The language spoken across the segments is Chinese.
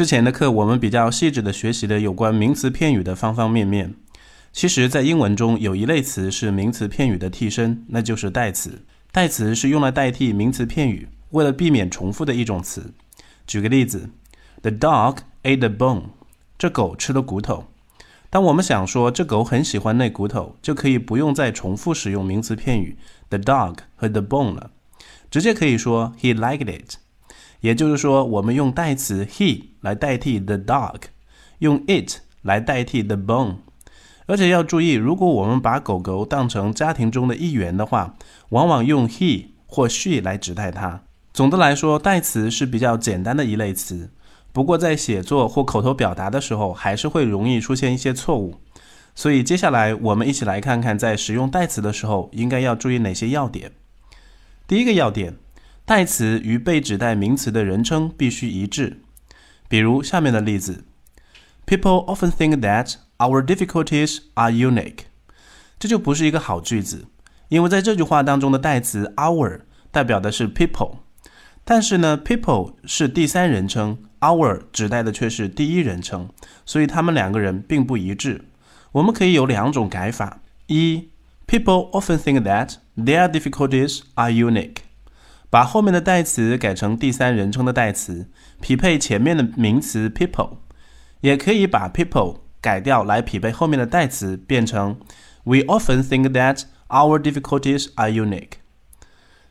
之前的课我们比较细致的学习了有关名词片语的方方面面。其实，在英文中有一类词是名词片语的替身，那就是代词。代词是用来代替名词片语，为了避免重复的一种词。举个例子，The dog ate the bone。这狗吃了骨头。当我们想说这狗很喜欢那骨头，就可以不用再重复使用名词片语 the dog 和 the bone 了，直接可以说 he liked it。也就是说，我们用代词 he 来代替 the dog，用 it 来代替 the bone。而且要注意，如果我们把狗狗当成家庭中的一员的话，往往用 he 或 she 来指代它。总的来说，代词是比较简单的一类词，不过在写作或口头表达的时候，还是会容易出现一些错误。所以接下来我们一起来看看，在使用代词的时候，应该要注意哪些要点。第一个要点。代词与被指代名词的人称必须一致。比如下面的例子：People often think that our difficulties are unique。这就不是一个好句子，因为在这句话当中的代词 our 代表的是 people，但是呢，people 是第三人称，our 指代的却是第一人称，所以他们两个人并不一致。我们可以有两种改法：一，People often think that their difficulties are unique。 把后面的代词改成第三人称的代词，匹配前面的名词 people，也可以把 people 改掉来匹配后面的代词，变成 We often think that our difficulties are unique。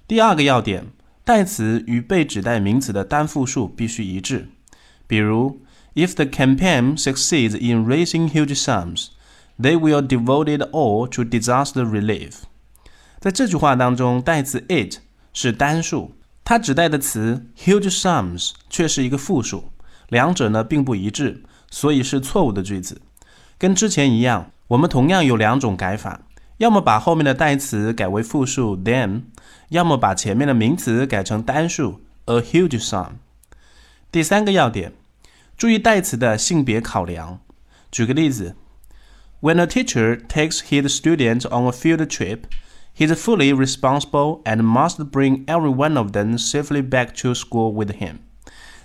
第二个要点，代词与被指代名词的单复数必须一致。比如，If the campaign succeeds in raising huge sums, they will devote it all to disaster relief。在这句话当中，代词 it。 是单数，它指代的词 huge sums 却是一个复数，两者呢并不一致，所以是错误的句子。跟之前一样，我们同样有两种改法：要么把后面的代词改为复数 them，要么把前面的名词改成单数 a huge sum。第三个要点，注意代词的性别考量。举个例子：When a teacher takes his student on a field trip。He's fully responsible and must bring every one of them safely back to school with him。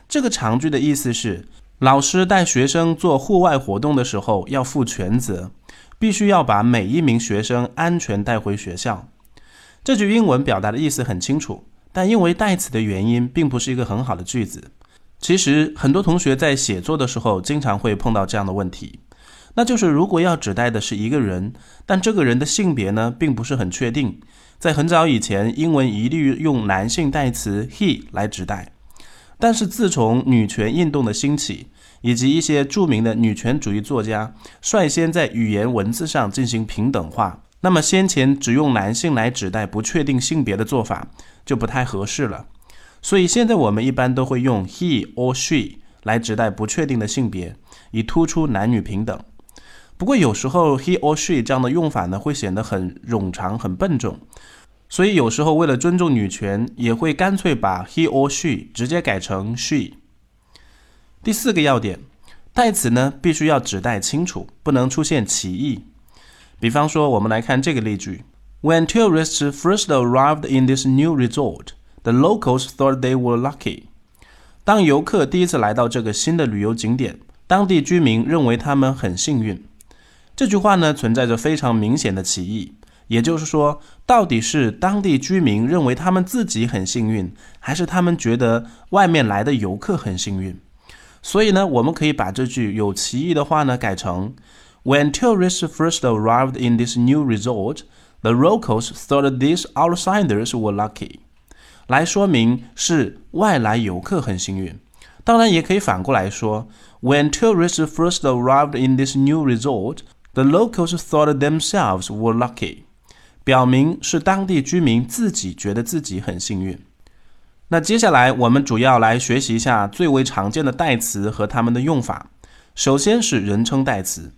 这个长句的意思是，老师带学生做户外活动的时候要负全责，必须要把每一名学生安全带回学校。这句英文表达的意思很清楚，但因为代词的原因，并不是一个很好的句子。其实，很多同学在写作的时候，经常会碰到这样的问题。那就是如果要指代的是一个人，但这个人的性别呢，并不是很确定。在很早以前，英文一律用男性代词 he 来指代。但是自从女权运动的兴起，以及一些著名的女权主义作家率先在语言文字上进行平等化，那么先前只用男性来指代不确定性别的做法就不太合适了。所以现在我们一般都会用 he or she 来指代不确定的性别，以突出男女平等。不过有时候 he or she 这样的用法呢，会显得很冗长、很笨重，所以有时候为了尊重女权，也会干脆把 he or she 直接改成 she。第四个要点，代词呢必须要指代清楚，不能出现歧义。比方说，我们来看这个例句：When tourists first arrived in this new resort, the locals thought they were lucky。当游客第一次来到这个新的旅游景点，当地居民认为他们很幸运。这句话呢，存在着非常明显的歧义。也就是说，到底是当地居民认为他们自己很幸运，还是他们觉得外面来的游客很幸运？所以呢，我们可以把这句有歧义的话呢，改成：When tourists first arrived in this new resort, the locals thought these outsiders were lucky。来说明是外来游客很幸运。当然，也可以反过来说：When tourists first arrived in this new resort, The locals thought themselves were lucky，表明是当地居民自己觉得自己很幸运。那接下来我们主要来学习一下最为常见的代词和它们的用法。首先是人称代词，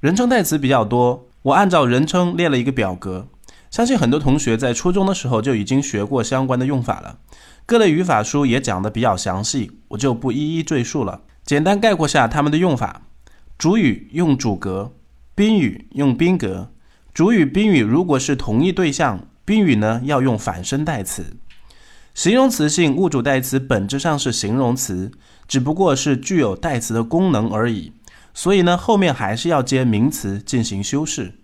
人称代词比较多，我按照人称列了一个表格。相信很多同学在初中的时候就已经学过相关的用法了，各类语法书也讲的比较详细，我就不一一赘述了。简单概括下它们的用法：主语用主格。宾语用宾格，主语宾语如果是同一对象，宾语呢要用反身代词。形容词性物主代词本质上是形容词，只不过是具有代词的功能而已。所以呢，后面还是要接名词进行修饰。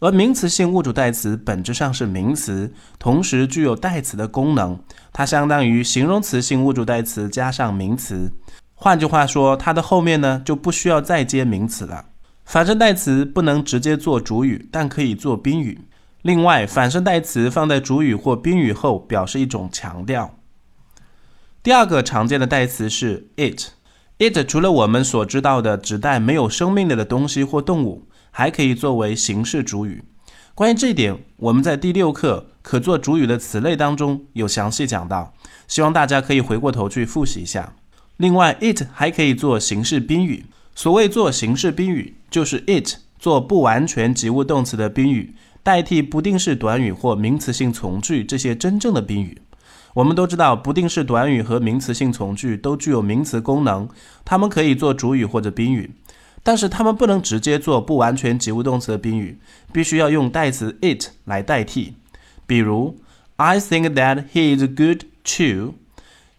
而名词性物主代词本质上是名词，同时具有代词的功能，它相当于形容词性物主代词加上名词。换句话说，它的后面呢就不需要再接名词了。反身代词不能直接做主语，但可以做宾语。另外，反身代词放在主语或宾语后，表示一种强调。第二个常见的代词是 it。it 除了我们所知道的指代没有生命力的东西或动物，还可以作为形式主语。关于这一点，我们在第六课可做主语的词类当中有详细讲到，希望大家可以回过头去复习一下。另外，it 还可以做形式宾语。所谓做形式宾语，就是 it 做不完全及物动词的宾语。代替不定式短语或名词性从句这些真正的宾语，我们都知道不定式短语和名词性从句都具有名词功能，它们可以做主语或者宾语，但是它们不能直接做不完全及物动词的宾语，必须要用代词 it 来代替。比如，I think that he is good too。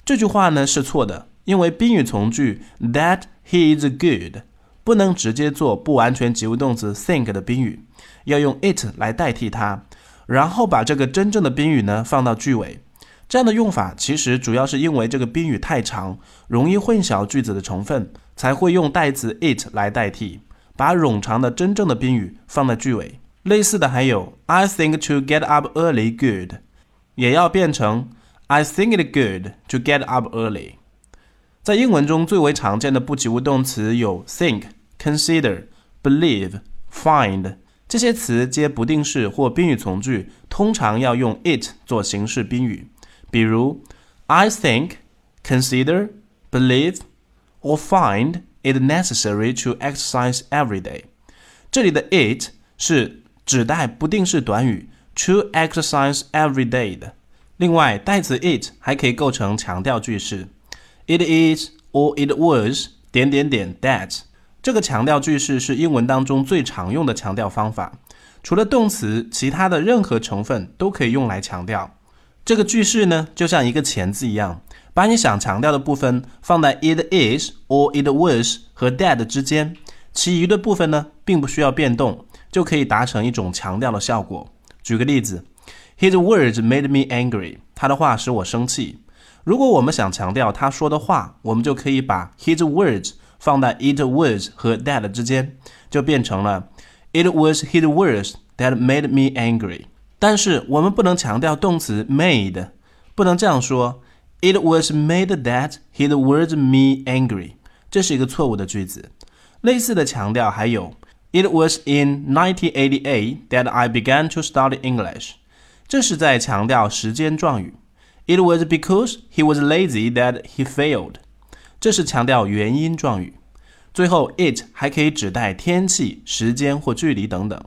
这句话呢是错的，因为宾语从句 that he is good 不能直接做不完全及物动词 think 的宾语。要用 it 来代替它，然后把这个真正的宾语呢放到句尾。这样的用法其实主要是因为这个宾语太长，容易混淆句子的成分，才会用代词 it 来代替，把冗长的真正的宾语放在句尾。类似的还有 I think to get up early good，也要变成 I think it good to get up early。在英文中最为常见的不及物动词有 think、consider、believe、find。这些词接不定式或宾语从句，通常要用 it 做形式宾语。比如，I think, consider, believe, or find it necessary to exercise every day。这里的 it 是指代不定式短语 to exercise every day 的。另外，代词 it 还可以构成强调句式，It is or it was 点点点 that。这个强调句式是英文当中最常用的强调方法，除了动词，其他的任何成分都可以用来强调。这个句式呢，就像一个钳子一样，把你想强调的部分放在 it is or it was 和 that 之间，其余的部分呢，并不需要变动，就可以达成一种强调的效果。举个例子，His words made me angry。他的话使我生气。如果我们想强调他说的话，我们就可以把 his words。放在 it was 和 that 之间，就变成了 It was his words that made me angry。但是我们不能强调动词 made，不能这样说 It was made that his words me angry。这是一个错误的句子。类似的强调还有 It was in 1988 that I began to study English。这是在强调时间状语。It was because he was lazy that he failed。这是强调原因状语。最后，it 还可以指代天气、时间或距离等等。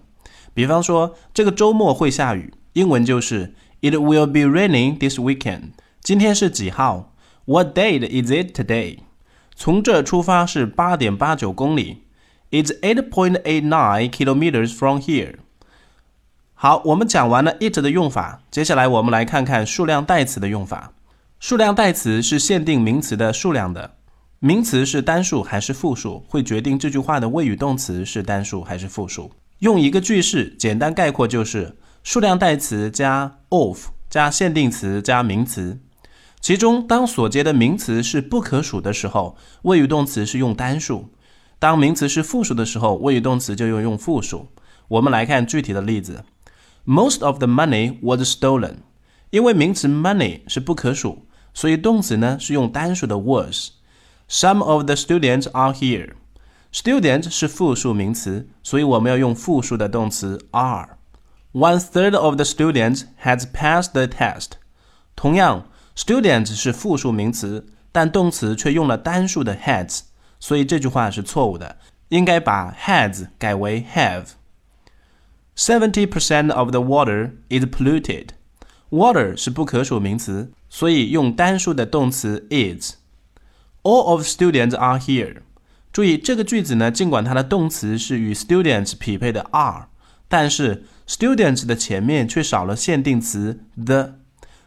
比方说，这个周末会下雨，英文就是 It will be raining this weekend。今天是几号？What date is it today？从这出发是八点八九公里。It's eight point eight nine kilometers from here。好，我们讲完了 it 的用法，接下来我们来看看数量代词的用法。数量代词是限定名词的数量的。名词是单数还是复数，会决定这句话的谓语动词是单数还是复数。用一个句式简单概括就是：数量代词加 of 加限定词加名词。其中，当所接的名词是不可数的时候，谓语动词是用单数；当名词是复数的时候，谓语动词就要用复数。我们来看具体的例子 ：Most of the money was stolen。因为名词 money 是不可数，所以动词呢是用单数的 was。Some of the students are here. Student 是复数名词，所以我们要用复数的动词 are. One third of the students has passed the test. 同样，student 是复数名词，但动词却用了单数的 has，所以这句话是错误的，应该把 has 改为 have. Seventy percent of the water is polluted. Water 是不可数名词，所以用单数的动词 is。All of students are here。注意这个句子呢，尽管它的动词是与 students 匹配的 are，但是 students 的前面却少了限定词 the。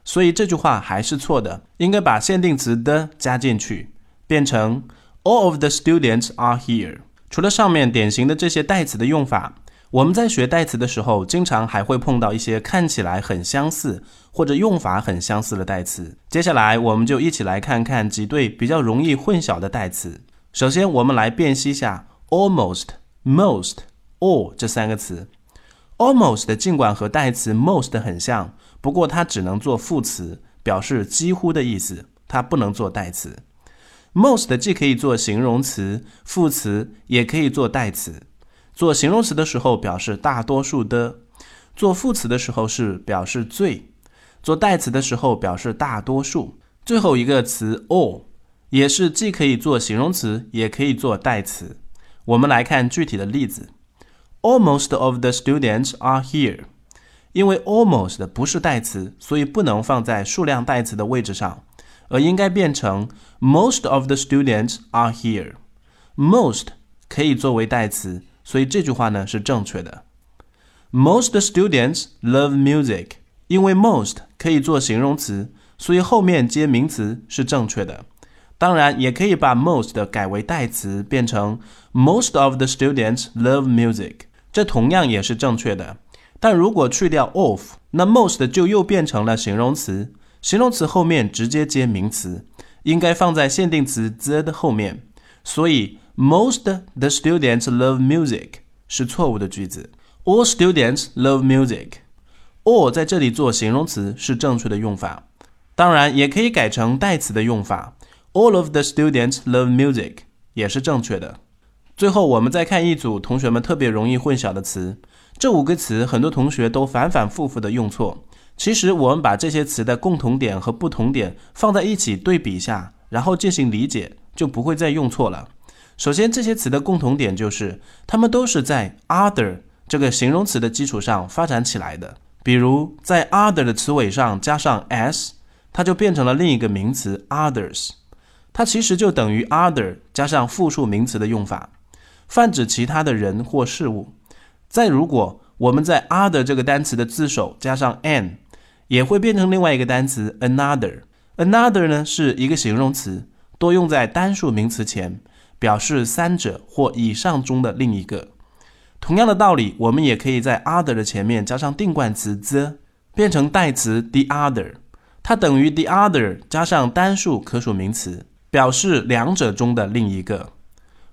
所以这句话还是错的，应该把限定词 the 加进去，变成 All of the students are here。除了上面典型的这些代词的用法，我们在学代词的时候，经常还会碰到一些看起来很相似或者用法很相似的代词。接下来，我们就一起来看看几对比较容易混淆的代词。首先，我们来辨析一下 almost、most、all 这三个词。almost 尽管和代词 most 很像，不过它只能做副词，表示几乎的意思，它不能做代词。most 既可以做形容词、副词，也可以做代词。做形容词的时候表示大多数的，做副词的时候是表示最，做代词的时候表示大多数。最后一个词 all 也是既可以做形容词，也可以做代词。我们来看具体的例子。Almost of the students are here。因为 almost 不是代词，所以不能放在数量代词的位置上，而应该变成 most of the students are here。most 可以作为代词，所以这句话呢是正确的。Most students love music。因为 most 可以做形容词，所以后面接名词是正确的。当然，也可以把 most 改为代词，变成 most of the students love music。这同样也是正确的，但如果去掉 of，那 most 就又变成了形容词。形容词后面直接接名词，应该放在限定词 the 的后面。所以 most the students love music 是错误的句子。All students love music。all 在这里做形容词是正确的用法，当然也可以改成代词的用法。All of the students love music 也是正确的。最后，我们再看一组同学们特别容易混淆的词。这五个词，很多同学都反反复复的用错。其实，我们把这些词的共同点和不同点放在一起对比一下，然后进行理解，就不会再用错了。首先，这些词的共同点就是，它们都是在 other 这个形容词的基础上发展起来的。比如，在 other 的词尾上加上 s，它就变成了另一个名词 others。它其实就等于 other 加上复数名词的用法。泛指其他的人或事物。再如果我们在 other 这个单词的字首加上 an，也会变成另外一个单词 another。another 呢是一个形容词，多用在单数名词前，表示三者或以上中的另一个。同样的道理，我们也可以在 other 的前面加上定冠词 the，变成代词 the other。它等于 the other 加上单数可数名词，表示两者中的另一个。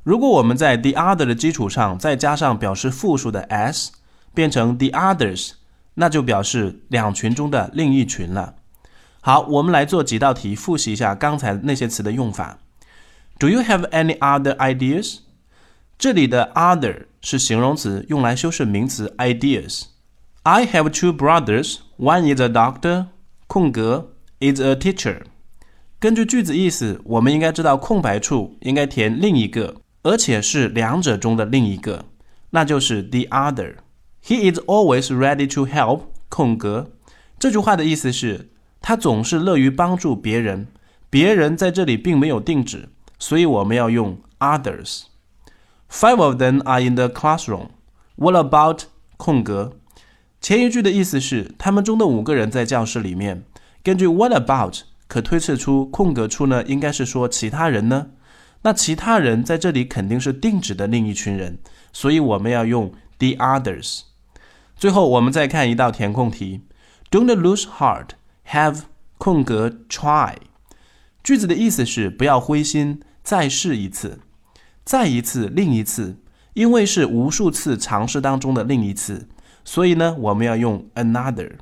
如果我们在 the other 的基础上再加上表示复数的 s，变成 the others，那就表示两群中的另一群了。好，我们来做几道题，复习一下刚才那些词的用法。Do you have any other ideas？这里的 other 是形容词，用来修饰名词 ideas。I have two brothers. One is a doctor. 空格 is a teacher。根据句子意思，我们应该知道空白处应该填另一个。而且是两者中的另一个，那就是 the other。He is always ready to help。空格。这句话的意思是，他总是乐于帮助别人。别人在这里并没有定指，所以我们要用 others。Five of them are in the classroom. What about 空格？前一句的意思是，他们中的五个人在教室里面。根据 what about 可推测出空格处呢，应该是说其他人呢。那其他人在这里肯定是定指的另一群人，所以我们要用 the others。最后，我们再看一道填空题：Don't lose heart, have 空格 try。句子的意思是不要灰心，再试一次，再一次，另一次。因为是无数次尝试当中的另一次，所以呢，我们要用 another。